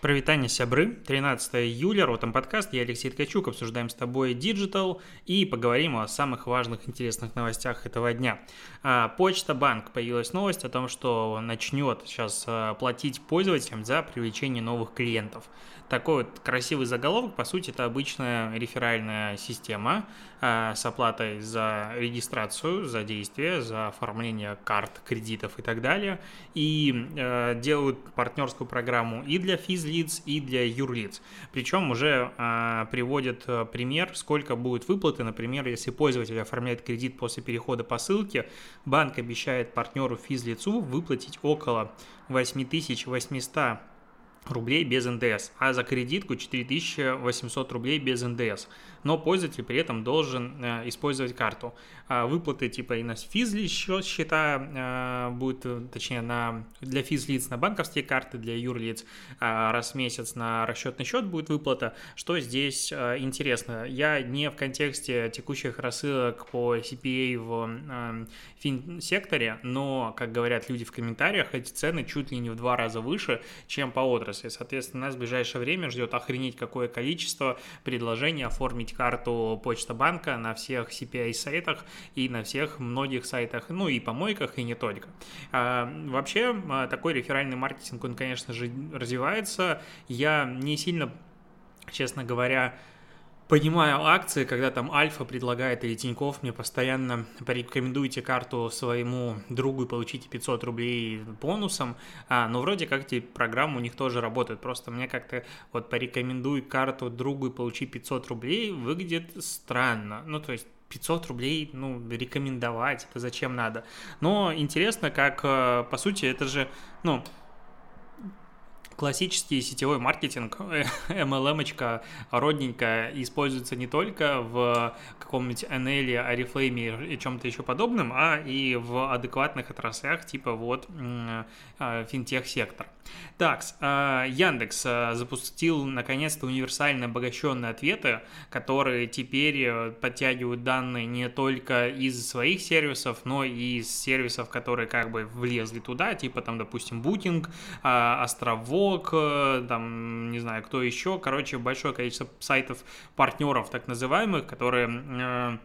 Прывітанне, сябры, 13 июля, Ротом подкаст, я Алексей Ткачук, обсуждаем с тобой digital и поговорим о самых важных интересных новостях этого дня. А, Почта Банк появилась новость о том, что начнет сейчас а, платить пользователям за привлечение новых клиентов. Такой вот красивый заголовок, по сути, это обычная реферальная система с оплатой за регистрацию, за действие, за оформление карт, кредитов и так далее. И э, делают партнерскую программу и для физлиц, и для юрлиц. Причем уже э, приводят пример, сколько будет выплаты. Например, если пользователь оформляет кредит после перехода по ссылке, банк обещает партнеру физлицу выплатить около 8800 рублей без НДС, а за кредитку 4800 рублей без НДС. Но пользователь при этом должен э, использовать карту. А выплаты типа и на физли счет счета э, будет, э, точнее, на, для физлиц на банковские карты, для юрлиц э, раз в месяц на расчетный счет будет выплата. Что здесь э, интересно? Я не в контексте текущих рассылок по CPA в э, фин-секторе, но, как говорят люди в комментариях, эти цены чуть ли не в два раза выше, чем по отрасли. Соответственно, нас в ближайшее время ждет охренеть какое количество предложений оформить карту Почта банка на всех CPI-сайтах и на всех многих сайтах, ну и помойках, и не только. А, вообще, а, такой реферальный маркетинг, он, конечно же, развивается. Я не сильно, честно говоря, понимаю акции, когда там Альфа предлагает или Тиньков мне постоянно порекомендуйте карту своему другу и получите 500 рублей бонусом, а, но вроде как эти программы у них тоже работают, просто мне как-то вот порекомендуй карту другу и получи 500 рублей выглядит странно, ну то есть 500 рублей, ну, рекомендовать, это зачем надо. Но интересно, как, э, по сути, это же, ну, классический сетевой маркетинг, MLM-очка родненькая, используется не только в каком-нибудь NL, Oriflame и чем-то еще подобном, а и в адекватных отраслях, типа вот э, финтех-сектор. Так, э, Яндекс э, запустил наконец-то универсально обогащенные ответы, которые теперь подтягивают данные не только из своих сервисов, но и из сервисов, которые как бы влезли туда, типа там, допустим, Booking, Островок, Блог, э, там, не знаю, кто еще, короче, большое количество сайтов партнеров, так называемых, которые э,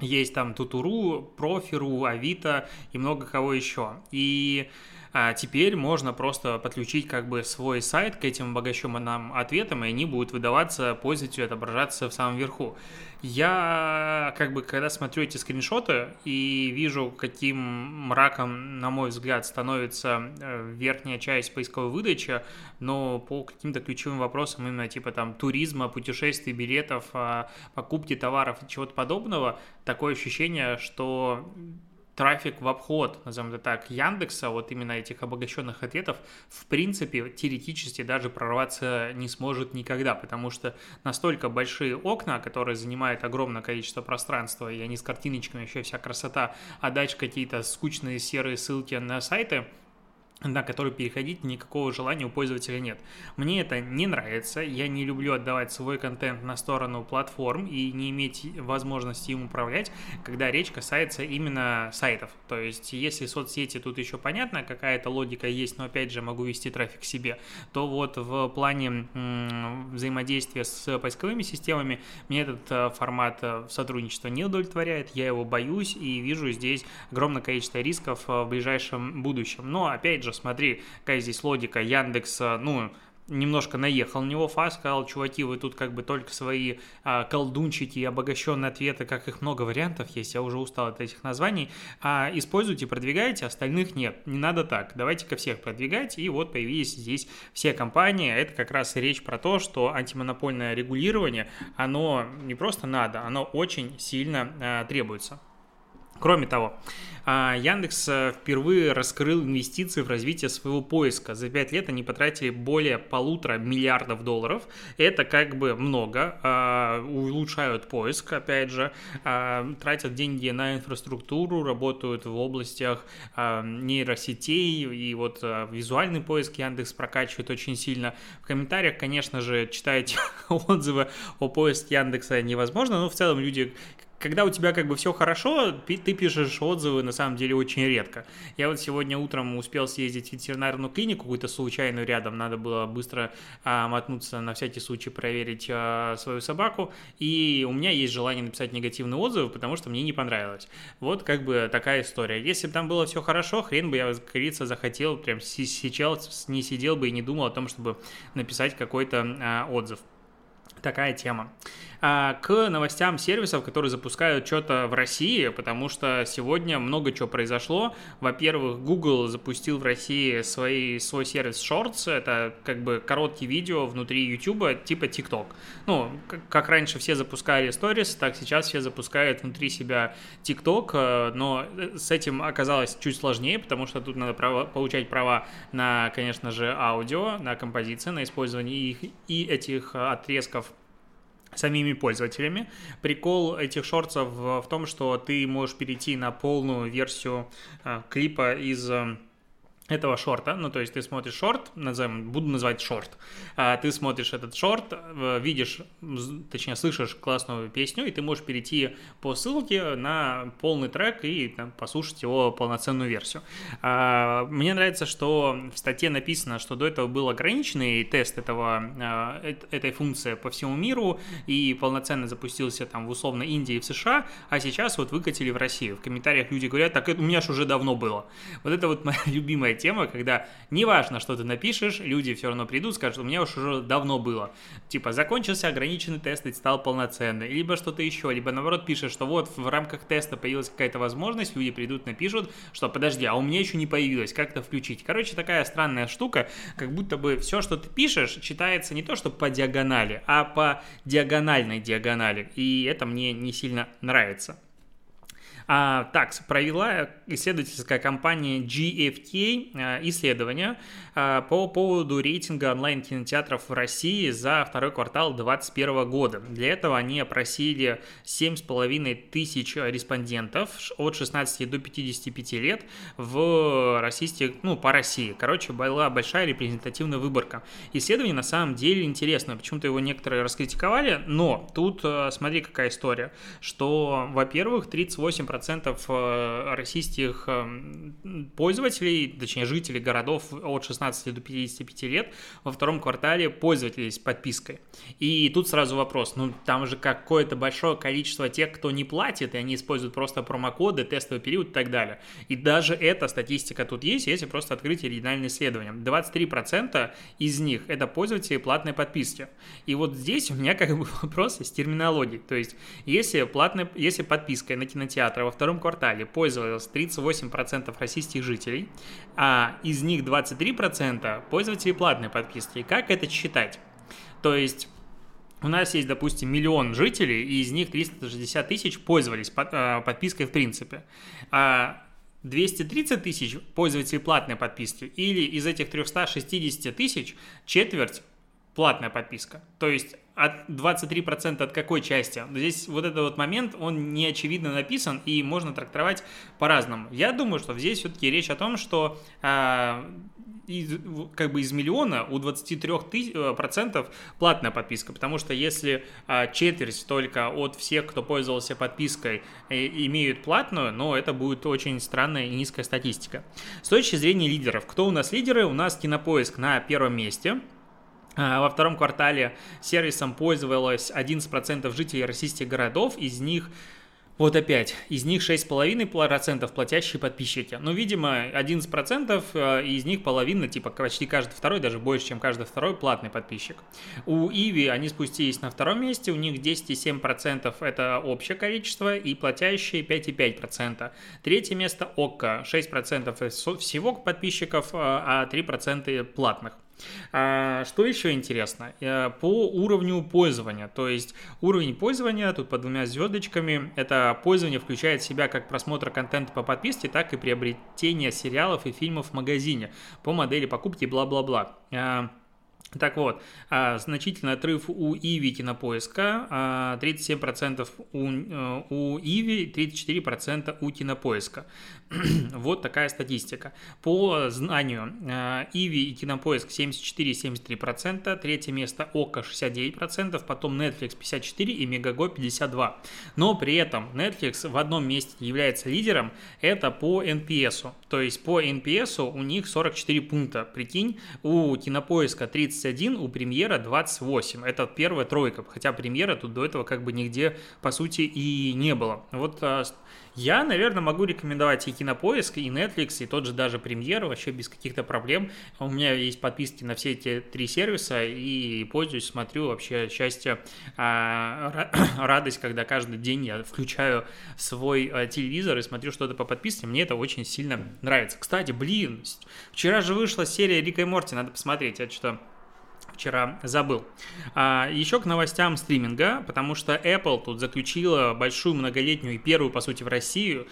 есть там Тутуру, Профиру, Авито и много кого еще. И а теперь можно просто подключить как бы свой сайт к этим обогащенным ответам, и они будут выдаваться пользователю, отображаться в самом верху. Я как бы, когда смотрю эти скриншоты и вижу, каким мраком, на мой взгляд, становится э, верхняя часть поисковой выдачи, но по каким-то ключевым вопросам именно типа там туризма, путешествий, билетов, а, покупки товаров и чего-то подобного, такое ощущение, что трафик в обход, назовем это так, Яндекса, вот именно этих обогащенных ответов, в принципе, теоретически даже прорваться не сможет никогда, потому что настолько большие окна, которые занимают огромное количество пространства, и они с картиночками, еще вся красота, а дальше какие-то скучные серые ссылки на сайты, на который переходить никакого желания у пользователя нет. Мне это не нравится, я не люблю отдавать свой контент на сторону платформ и не иметь возможности им управлять, когда речь касается именно сайтов. То есть, если соцсети тут еще понятно, какая-то логика есть, но опять же могу вести трафик себе, то вот в плане взаимодействия с поисковыми системами мне этот э, формат э, сотрудничества не удовлетворяет, я его боюсь и вижу здесь огромное количество рисков э, в ближайшем будущем. Но опять же, же, смотри, какая здесь логика, Яндекс, ну, немножко наехал на него Фас, сказал, чуваки, вы тут как бы только свои а, колдунчики и обогащенные ответы, как их много вариантов есть, я уже устал от этих названий, а используйте, продвигайте, остальных нет, не надо так, давайте-ка всех продвигать, и вот появились здесь все компании, это как раз и речь про то, что антимонопольное регулирование, оно не просто надо, оно очень сильно а, требуется. Кроме того, а, Яндекс э, впервые раскрыл инвестиции в развитие своего поиска. За 5 лет они потратили более полутора миллиардов долларов. Это как бы много. А, улучшают поиск, опять же, а, тратят деньги на инфраструктуру, работают в областях нейросетей и вот визуальный поиск Яндекс прокачивает очень сильно. В комментариях, конечно же, читаете отзывы о поиске Яндекса невозможно, но в целом люди когда у тебя как бы все хорошо, ты пишешь отзывы на самом деле очень редко. Я вот сегодня утром успел съездить в ветеринарную клинику, какую-то случайную рядом, надо было быстро а, мотнуться на всякий случай проверить а, свою собаку, и у меня есть желание написать негативный отзыв, потому что мне не понравилось. Вот как бы такая история. Если бы там было все хорошо, хрен бы я, говорится, захотел, прям сейчас не сидел бы и не думал о том, чтобы написать какой-то а, отзыв. Такая тема. А, к новостям сервисов, которые запускают что-то в России, потому что сегодня много чего произошло. Во-первых, Google запустил в России свой, свой сервис Shorts, это как бы короткие видео внутри YouTube, типа TikTok. Ну, как раньше все запускали Stories, так сейчас все запускают внутри себя TikTok, э, но с этим оказалось чуть сложнее, потому что тут надо право, получать права на, конечно же, аудио, на композиции, на использование их и этих отрезков самими пользователями. Прикол этих шортсов в том, что ты можешь перейти на полную версию э, клипа из э, этого шорта, ну, то есть ты смотришь шорт, назовем, буду называть шорт, а ты смотришь этот шорт, э, видишь, точнее, слышишь классную песню, и ты можешь перейти по ссылке на полный трек и там, послушать его полноценную версию. А, мне нравится, что в статье написано, что до этого был ограниченный тест этого, а, этой функции по всему миру, и полноценно запустился там в условно Индии и в США, а сейчас вот выкатили в Россию. В комментариях люди говорят, так это у меня же уже давно было. Вот это вот моя любимая тема, когда неважно, что ты напишешь, люди все равно придут, скажут, у меня уж уже давно было. Типа, закончился ограниченный тест и стал полноценный. Либо что-то еще, либо наоборот пишешь, что вот в рамках теста появилась какая-то возможность, люди придут, напишут, что подожди, а у меня еще не появилось, как это включить? Короче, такая странная штука, как будто бы все, что ты пишешь, читается не то, что по диагонали, а по диагональной диагонали. И это мне не сильно нравится. А, так, провела исследовательская компания GFK а, исследование а, по поводу рейтинга онлайн-кинотеатров в России за второй квартал 2021 года. Для этого они опросили 7,5 тысяч респондентов от 16 до 55 лет в российских, ну, по России. Короче, была большая репрезентативная выборка. Исследование на самом деле интересное. Почему-то его некоторые раскритиковали, но тут смотри, какая история, что, во-первых, 38% 40% э, российских эм, пользователей, точнее жителей городов от 16 до 55 лет во втором квартале пользовались подпиской. И тут сразу вопрос, ну там же какое-то большое количество тех, кто не платит, и они используют просто промокоды, тестовый период и так далее. И даже эта статистика тут есть, если просто открыть оригинальное исследование. 23% из них это пользователи платной подписки. И вот здесь у меня как бы вопрос с терминологией. То есть, если, платная, если подписка на кинотеатр во втором квартале пользовалось 38% российских жителей, а из них 23% пользователи платной подписки. Как это считать? То есть у нас есть, допустим, миллион жителей, и из них 360 тысяч пользовались а, подпиской в принципе. А 230 тысяч пользователей платной подписки, или из этих 360 тысяч четверть платная подписка. То есть от 23% от какой части? Здесь вот этот вот момент, он не очевидно написан и можно трактовать по-разному. Я думаю, что здесь все-таки речь о том, что э, из, как бы из миллиона у 23% э, платная подписка, потому что если э, четверть только от всех, кто пользовался подпиской, э, имеют платную, но это будет очень странная и низкая статистика. С точки зрения лидеров, кто у нас лидеры? У нас Кинопоиск на первом месте – во втором квартале сервисом пользовалось 11% жителей российских городов, из них вот опять, из них 6,5% платящие подписчики. Ну, видимо, 11% э, из них половина, типа почти каждый второй, даже больше, чем каждый второй платный подписчик. У Иви они спустились на втором месте, у них 10,7% это общее количество, и платящие 5,5%. Третье место ОККО, 6% всего подписчиков, э, а 3% платных. А, что еще интересно? Э, по уровню пользования. То есть уровень пользования, тут под двумя звездочками, это пользование включает в себя как просмотр контента по подписке, так и приобретение сериалов и фильмов в магазине по модели покупки бла-бла-бла. А, Так вот, а, значительный отрыв у Иви кинопоиска, 37% а, у, э, у Иви, 34% у кинопоиска. вот такая статистика. По знанию, а, Иви и кинопоиск 74-73%, третье место Ока 69%, потом Netflix 54% и Мегаго 52%. Но при этом Netflix в одном месте является лидером, это по NPS. То есть по NPS у них 44 пункта. Прикинь, у кинопоиска 30 31, у премьера 28. Это первая тройка, хотя премьера тут до этого как бы нигде, по сути, и не было. Вот а, я, наверное, могу рекомендовать и Кинопоиск, и Netflix, и тот же даже премьер вообще без каких-то проблем. У меня есть подписки на все эти три сервиса, и пользуюсь, смотрю вообще счастье, а, радость, когда каждый день я включаю свой а, телевизор и смотрю что-то по подписке. Мне это очень сильно нравится. Кстати, блин, вчера же вышла серия Рика и Морти, надо посмотреть. Я что вчера забыл. А, еще к новостям стриминга, потому что Apple тут заключила большую многолетнюю и первую, по сути, в Россию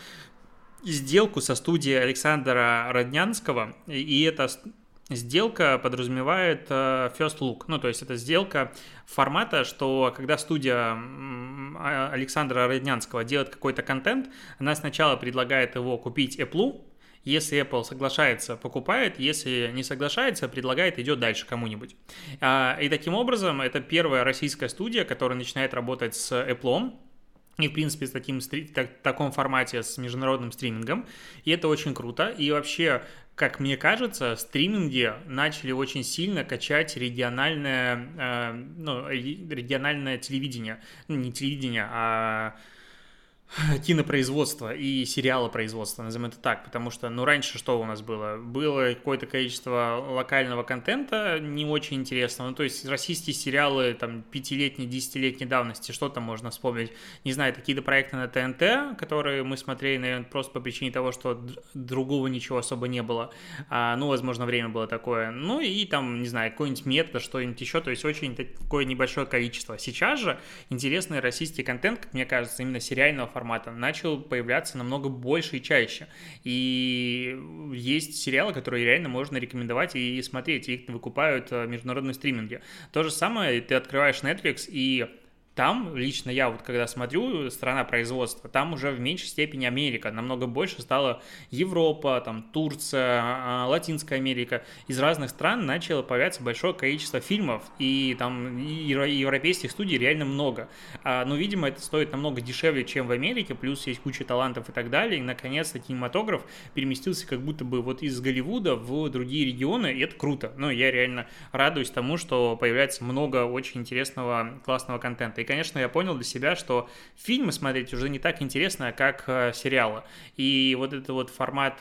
сделку со студией Александра Роднянского, и эта сделка подразумевает э, first look, ну, то есть это сделка формата, что когда студия а, Александра Роднянского делает какой-то контент, она сначала предлагает его купить Apple, если Apple соглашается, покупает, если не соглашается, предлагает, идет дальше кому-нибудь. А, и таким образом, это первая российская студия, которая начинает работать с Apple, и, в принципе, с таким, так, таком формате, с международным стримингом. И это очень круто. И вообще, как мне кажется, стриминги начали очень сильно качать региональное, э, ну, региональное телевидение. Ну, не телевидение, а кинопроизводства и сериалопроизводства, назовем это так, потому что, ну, раньше что у нас было? Было какое-то количество локального контента не очень интересного, ну, то есть российские сериалы, там, пятилетней, десятилетней давности, что там можно вспомнить? Не знаю, какие-то проекты на ТНТ, которые мы смотрели, наверное, просто по причине того, что другого ничего особо не было, а, ну, возможно, время было такое, ну, и там, не знаю, какой-нибудь метод, что-нибудь еще, то есть очень такое небольшое количество. Сейчас же интересный российский контент, как мне кажется, именно сериального формата начал появляться намного больше и чаще. И есть сериалы, которые реально можно рекомендовать и смотреть, их выкупают э, международные стриминги. То же самое, ты открываешь Netflix и там, лично я вот когда смотрю страна производства, там уже в меньшей степени Америка, намного больше стала Европа, там Турция, а, Латинская Америка. Из разных стран начало появляться большое количество фильмов, и там европейских студий реально много. А, но, видимо, это стоит намного дешевле, чем в Америке, плюс есть куча талантов и так далее, и, наконец-то, кинематограф переместился как будто бы вот из Голливуда в другие регионы, и это круто. Ну, я реально радуюсь тому, что появляется много очень интересного, классного контента конечно, я понял для себя, что фильмы смотреть уже не так интересно, как э, сериалы. И вот этот вот формат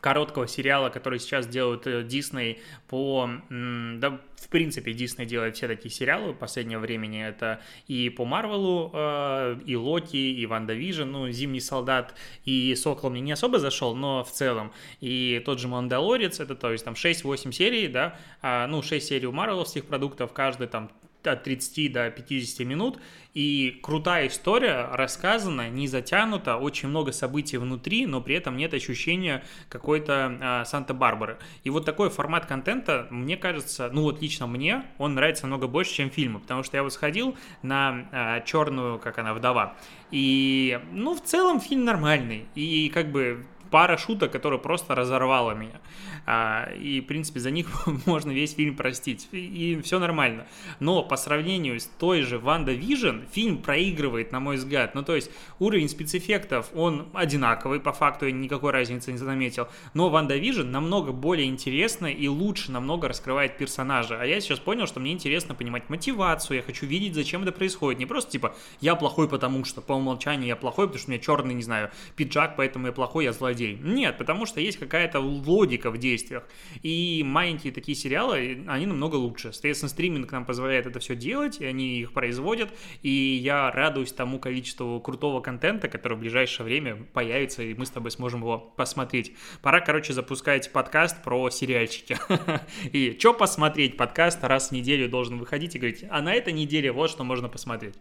короткого сериала, который сейчас делают Дисней по... Да, в принципе, Дисней делает все такие сериалы в последнее времени. Это и по Марвелу, э, и Локи, и WandaVision, ну, Зимний солдат, и Сокол мне не особо зашел, но в целом. И тот же Мандалорец, это то есть там 6-8 серий, да, а, ну, 6 серий у марвеловских продуктов, каждый там от 30 до 50 минут, и крутая история рассказана, не затянута, очень много событий внутри, но при этом нет ощущения какой-то а, Санта-Барбары. И вот такой формат контента, мне кажется, ну вот лично мне, он нравится намного больше, чем фильмы, потому что я вот сходил на а, черную, как она, вдова, и, ну, в целом фильм нормальный, и как бы пара шуток, которая просто разорвала меня. А, и, в принципе, за них можно весь фильм простить. И, и все нормально. Но по сравнению с той же WandaVision, фильм проигрывает, на мой взгляд. Ну, то есть уровень спецэффектов, он одинаковый, по факту я никакой разницы не заметил. Но WandaVision намного более интересно и лучше намного раскрывает персонажа. А я сейчас понял, что мне интересно понимать мотивацию, я хочу видеть, зачем это происходит. Не просто типа, я плохой потому что, по умолчанию я плохой, потому что у меня черный, не знаю, пиджак, поэтому я плохой, я злодей злодей. Нет, потому что есть какая-то логика в действиях. И маленькие такие сериалы, они намного лучше. Соответственно, стриминг нам позволяет это все делать, и они их производят. И я радуюсь тому количеству крутого контента, который в ближайшее время появится, и мы с тобой сможем его посмотреть. Пора, короче, запускать подкаст про сериальчики. И что посмотреть? Подкаст раз в неделю должен выходить и говорить, а на этой неделе вот что можно посмотреть.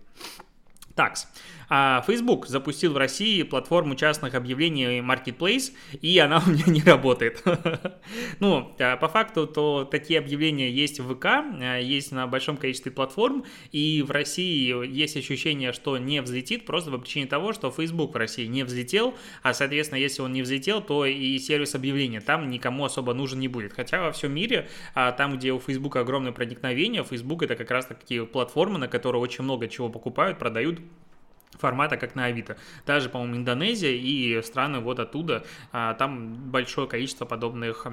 Такс. А Facebook запустил в России платформу частных объявлений Marketplace, и она у меня не работает. ну, а по факту, то такие объявления есть в ВК, а, есть на большом количестве платформ, и в России есть ощущение, что не взлетит, просто по причине того, что Facebook в России не взлетел, а, соответственно, если он не взлетел, то и сервис объявления там никому особо нужен не будет. Хотя во всем мире, там, где у Facebook огромное проникновение, Facebook это как раз такие платформы, на которые очень много чего покупают, продают, формата, как на Авито. Даже, по-моему, Индонезия и страны вот оттуда, а, там большое количество подобных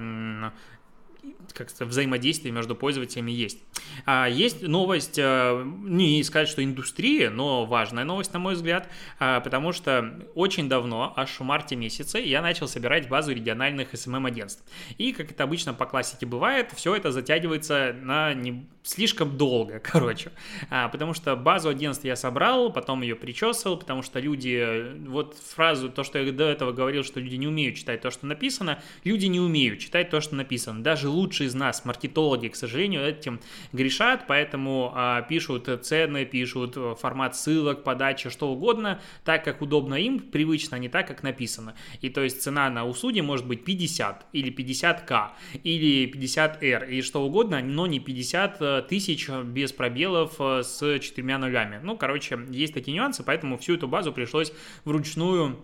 как взаимодействие между пользователями есть. А, есть новость, а, не сказать, что индустрия, но важная новость, на мой взгляд, а, потому что очень давно, аж в марте месяце, я начал собирать базу региональных SMM-агентств. И, как это обычно по классике бывает, все это затягивается на не слишком долго, короче. А, потому что базу агентств я собрал, потом ее причесывал, потому что люди, вот фразу, то, что я до этого говорил, что люди не умеют читать то, что написано, люди не умеют читать то, что написано. Даже лучшие из нас, маркетологи, к сожалению, этим грешат, поэтому а, пишут цены, пишут формат ссылок, подачи, что угодно, так, как удобно им, привычно, а не так, как написано. И то есть цена на услуги может быть 50 или 50к или 50r и что угодно, но не 50 тысяч без пробелов э, с четырьмя нулями. Ну, короче, есть такие нюансы, поэтому всю эту базу пришлось вручную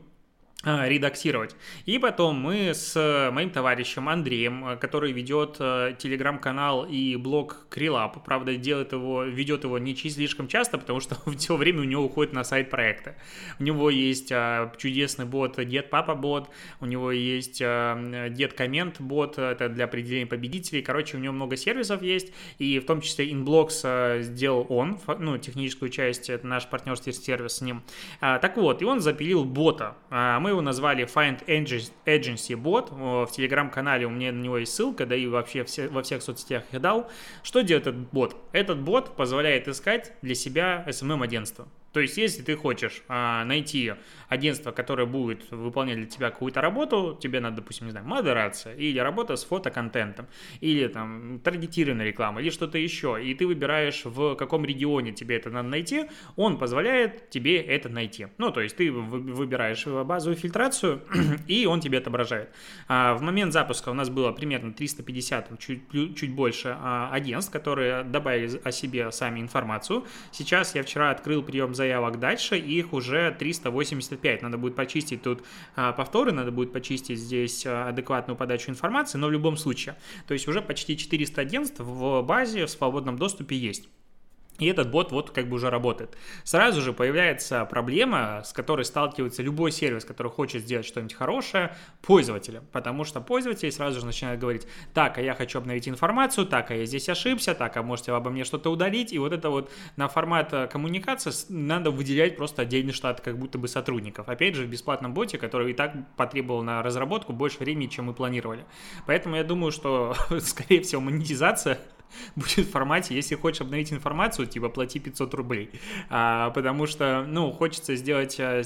редактировать. И потом мы с моим товарищем Андреем, э, который ведет э, телеграм-канал и блог Крилап, правда, делает его, ведет его не слишком часто, потому что все время у него уходит на сайт проекта. У него есть а, чудесный бот Дед Папа бот, у него есть а, Дед Коммент бот, это для определения победителей. Короче, у него много сервисов есть, и в том числе Inblocks сделал он, ну, техническую часть, это наш партнерский сервис с ним. Так вот, и он запилил бота. Мы его назвали Find Agency Bot. В телеграм-канале у меня на него есть ссылка, да и вообще все, во всех соцсетях я дал. Что делает этот бот? Этот бот позволяет искать для себя SMM-агентство. То есть, если ты хочешь а, найти агентство, которое будет выполнять для тебя какую-то работу, тебе надо, допустим, не знаю, модерация, или работа с фотоконтентом, или там таргетированная реклама, или что-то еще, и ты выбираешь, в каком регионе тебе это надо найти, он позволяет тебе это найти. Ну, то есть, ты выбираешь базовую фильтрацию, и он тебе отображает. А, в момент запуска у нас было примерно 350, чуть, чуть больше а, агентств, которые добавили о себе сами информацию. Сейчас я вчера открыл прием за заявок дальше, их уже 385. Надо будет почистить тут а, повторы, надо будет почистить здесь а, адекватную подачу информации, но в любом случае. То есть уже почти 400 агентств в базе в свободном доступе есть. И этот бот вот как бы уже работает. Сразу же появляется проблема, с которой сталкивается любой сервис, который хочет сделать что-нибудь хорошее, пользователям. Потому что пользователи сразу же начинают говорить, так, а я хочу обновить информацию, так, а я здесь ошибся, так, а можете обо мне что-то удалить. И вот это вот на формат э, коммуникации надо выделять просто отдельный штат как будто бы сотрудников. Опять же, в бесплатном боте, который и так потребовал на разработку больше времени, чем мы планировали. Поэтому я думаю, что, скорее всего, монетизация будет в формате, если хочешь обновить информацию, типа плати 500 рублей. А, потому что, ну, хочется сделать а,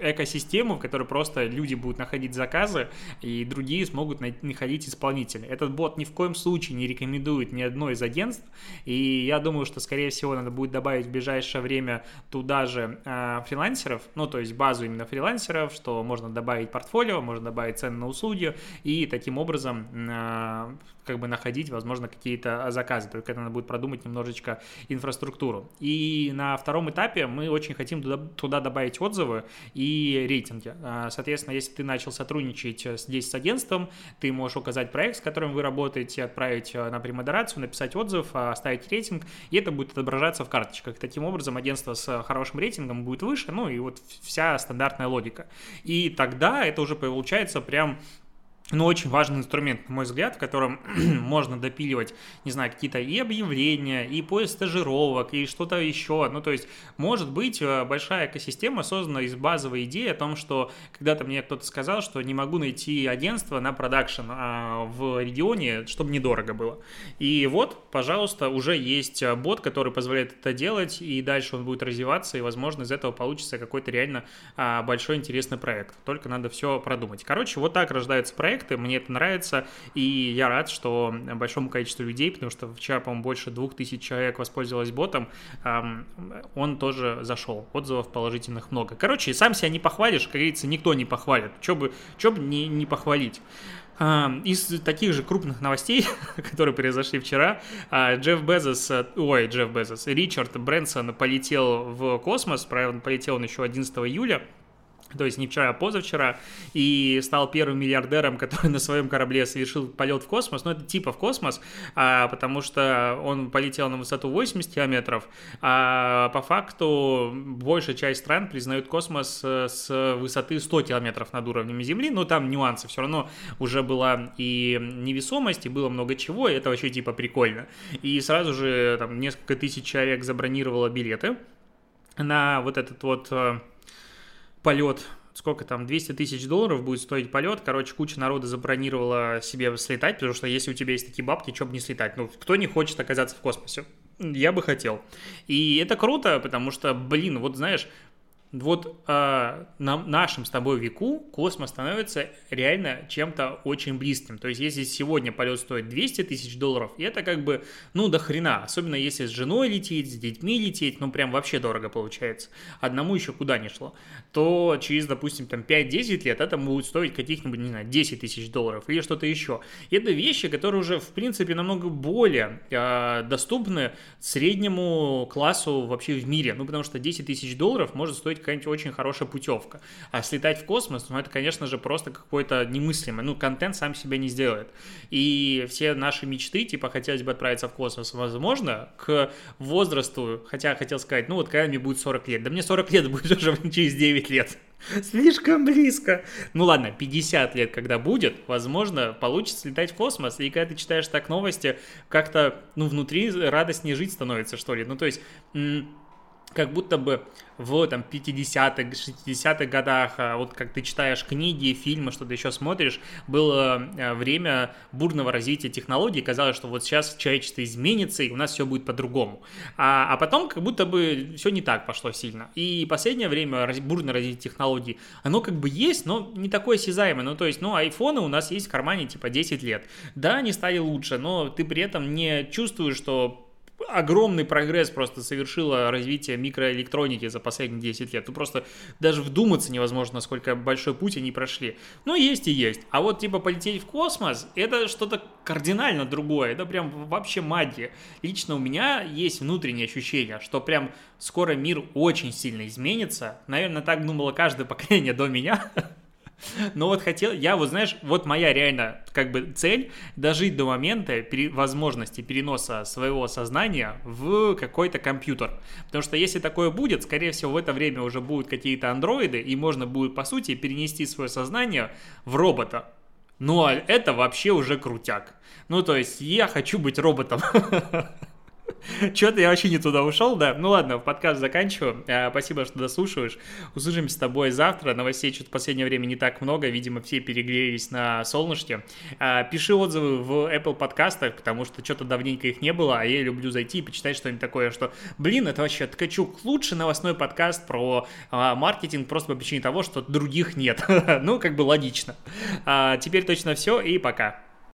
экосистему, в которой просто люди будут находить заказы, и другие смогут находить исполнителя. Этот бот ни в коем случае не рекомендует ни одно из агентств, и я думаю, что, скорее всего, надо будет добавить в ближайшее время туда же а, фрилансеров, ну, то есть базу именно фрилансеров, что можно добавить портфолио, можно добавить цены на услуги, и таким образом а, как бы находить, возможно, какие-то заказы, только это надо будет продумать немножечко инфраструктуру. И на втором этапе мы очень хотим туда, туда добавить отзывы и рейтинги. А, соответственно, если ты начал сотрудничать здесь с агентством, ты можешь указать проект, с которым вы работаете, отправить на премодерацию, написать отзыв, а, оставить рейтинг, и это будет отображаться в карточках. Таким образом, агентство с хорошим рейтингом будет выше, ну и вот вся стандартная логика. И тогда это уже получается прям ну, очень важный инструмент, на мой взгляд, в котором можно допиливать, не знаю, какие-то и объявления, и поиск стажировок, и что-то еще. Ну, то есть, может быть, э, большая экосистема создана из базовой идеи о том, что когда-то мне кто-то сказал, что не могу найти агентство на продакшн а в регионе, чтобы недорого было. И вот, пожалуйста, уже есть э, бот, который позволяет это делать, и дальше он будет развиваться, и, возможно, из этого получится какой-то реально а, большой интересный проект. Только надо все продумать. Короче, вот так рождается проект проекты, мне это нравится, и я рад, что большому количеству людей, потому что вчера, по-моему, больше двух тысяч человек воспользовалось ботом, он тоже зашел, отзывов положительных много. Короче, сам себя не похвалишь, как говорится, никто не похвалит, что бы, чё бы не, не похвалить. Из таких же крупных новостей, которые произошли вчера, а, Джефф Безос, ой, Джефф Безос, Ричард Брэнсон полетел в космос, правильно, полетел он еще 11 июля, то есть не вчера, а позавчера, и стал первым миллиардером, который на своем корабле совершил полет в космос, ну это типа в космос, а, потому что он полетел на высоту 80 километров, а по факту большая часть стран признают космос э, с высоты 100 километров над уровнем Земли, но там нюансы, все равно. Уже была и невесомость, и было много чего, и это вообще типа прикольно. И сразу же там несколько тысяч человек забронировало билеты на вот этот вот э, полет сколько там, 200 тысяч долларов будет стоить полет. Короче, куча народа забронировала себе слетать, потому что если у тебя есть такие бабки, что бы не слетать? Ну, кто не хочет оказаться в космосе? Я бы хотел. И это круто, потому что, блин, вот знаешь, вот э, на нашем с тобой веку космос становится реально чем-то очень близким. То есть, если сегодня полет стоит 200 тысяч долларов, это как бы, ну, до хрена. Особенно если с женой лететь, с детьми лететь, ну, прям вообще дорого получается. Одному еще куда не шло. То через, допустим, там 5-10 лет это будет стоить каких-нибудь, не знаю, 10 тысяч долларов или что-то еще. И это вещи, которые уже, в принципе, намного более э, доступны среднему классу вообще в мире. Ну, потому что 10 тысяч долларов может стоить какая-нибудь очень хорошая путевка. А слетать в космос, ну, это, конечно же, просто какой-то немыслимый. Ну, контент сам себя не сделает. И все наши мечты, типа, хотелось бы отправиться в космос, возможно, к возрасту, хотя хотел сказать, ну, вот когда мне будет 40 лет. Да мне 40 лет будет уже через 9 лет. Слишком близко. Ну ладно, 50 лет, когда будет, возможно, получится летать в космос. И когда ты читаешь так новости, как-то, ну, внутри радостнее жить становится, что ли. Ну, то есть как будто бы в там 50-х, 60-х годах, а вот как ты читаешь книги, фильмы, что-то еще смотришь, было э, время бурного развития технологий, казалось, что вот сейчас человечество изменится, и у нас все будет по-другому. А, а потом как будто бы все не так пошло сильно. И последнее время бурное развитие технологий, оно как бы есть, но не такое осязаемое. Ну, то есть, ну, айфоны у нас есть в кармане типа 10 лет. Да, они стали лучше, но ты при этом не чувствуешь, что огромный прогресс просто совершило развитие микроэлектроники за последние 10 лет. Ну, просто даже вдуматься невозможно, насколько большой путь они прошли. Ну, есть и есть. А вот, типа, полететь в космос, это что-то кардинально другое. Это прям вообще магия. Лично у меня есть внутреннее ощущение, что прям скоро мир очень сильно изменится. Наверное, так думало каждое поколение до меня. Но вот хотел, я вот, знаешь, вот моя реально как бы цель дожить до момента пере, возможности переноса своего сознания в какой-то компьютер. Потому что если такое будет, скорее всего, в это время уже будут какие-то андроиды, и можно будет, по сути, перенести свое сознание в робота. Ну, а это вообще уже крутяк. Ну, то есть, я хочу быть роботом. Что-то я вообще не туда ушел, да. Ну ладно, подкаст заканчиваю. Э, спасибо, что дослушиваешь. Услышимся с тобой завтра. Новостей что-то в последнее время не так много. Видимо, все перегрелись на солнышке. Э, пиши отзывы в Apple подкастах, потому что что-то давненько их не было, а я люблю зайти и почитать что-нибудь такое, что, блин, это вообще Ткачук лучший новостной подкаст про а, маркетинг просто по причине того, что других нет. ну, как бы логично. А, теперь точно все и пока.